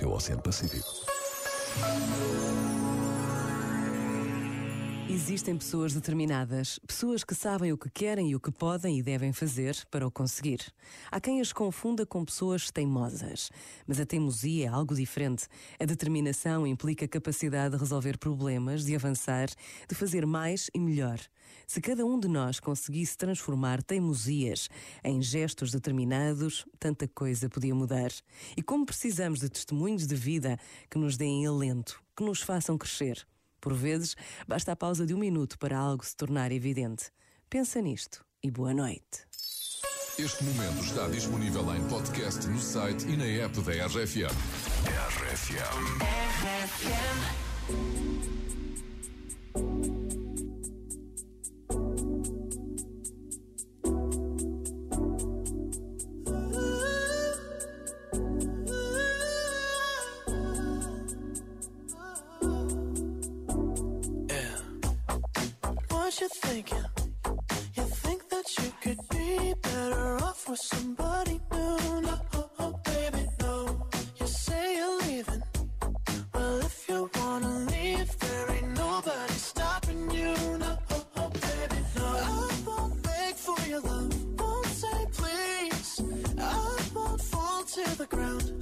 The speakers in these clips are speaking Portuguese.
teu Oceano Pacífico. Existem pessoas determinadas, pessoas que sabem o que querem e o que podem e devem fazer para o conseguir. Há quem as confunda com pessoas teimosas, mas a teimosia é algo diferente. A determinação implica a capacidade de resolver problemas, de avançar, de fazer mais e melhor. Se cada um de nós conseguisse transformar teimosias em gestos determinados, tanta coisa podia mudar. E como precisamos de testemunhos de vida que nos deem alento, que nos façam crescer. Por vezes, basta a pausa de um minuto para algo se tornar evidente. Pensa nisto e boa noite. Este momento está disponível em podcast no site e na app da RFM. RFM. What you thinking? You think that you could be better off with somebody new? No, oh, oh, baby, no. You say you're leaving. Well, if you wanna leave, there ain't nobody stopping you. No, oh, baby, no. I won't beg for your love. Won't say please. I won't fall to the ground.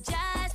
Just.